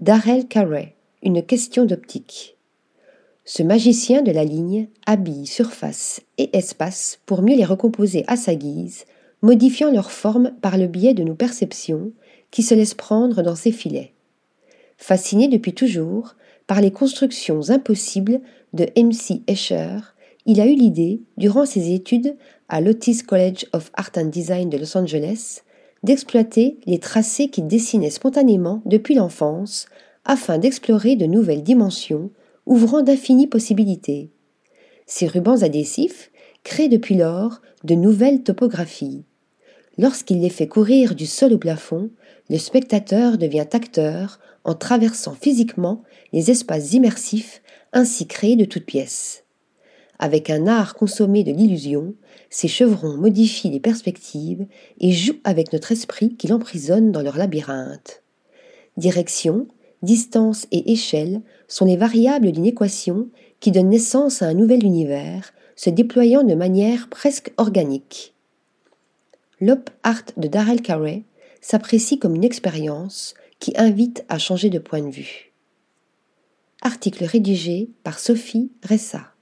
Darrell Carey, une question d'optique. Ce magicien de la ligne habille surface et espace pour mieux les recomposer à sa guise, modifiant leur forme par le biais de nos perceptions qui se laissent prendre dans ses filets. Fasciné depuis toujours par les constructions impossibles de M.C. Escher, il a eu l'idée, durant ses études à l'Otis College of Art and Design de Los Angeles, d'exploiter les tracés qu'il dessinait spontanément depuis l'enfance afin d'explorer de nouvelles dimensions ouvrant d'infinies possibilités. Ces rubans adhésifs créent depuis lors de nouvelles topographies. Lorsqu'il les fait courir du sol au plafond, le spectateur devient acteur en traversant physiquement les espaces immersifs ainsi créés de toutes pièces. Avec un art consommé de l'illusion, ces chevrons modifient les perspectives et jouent avec notre esprit qui l'emprisonne dans leur labyrinthe. Direction, distance et échelle sont les variables d'une équation qui donne naissance à un nouvel univers, se déployant de manière presque organique. L'op art de Darrell Carey s'apprécie comme une expérience qui invite à changer de point de vue. Article rédigé par Sophie Ressa.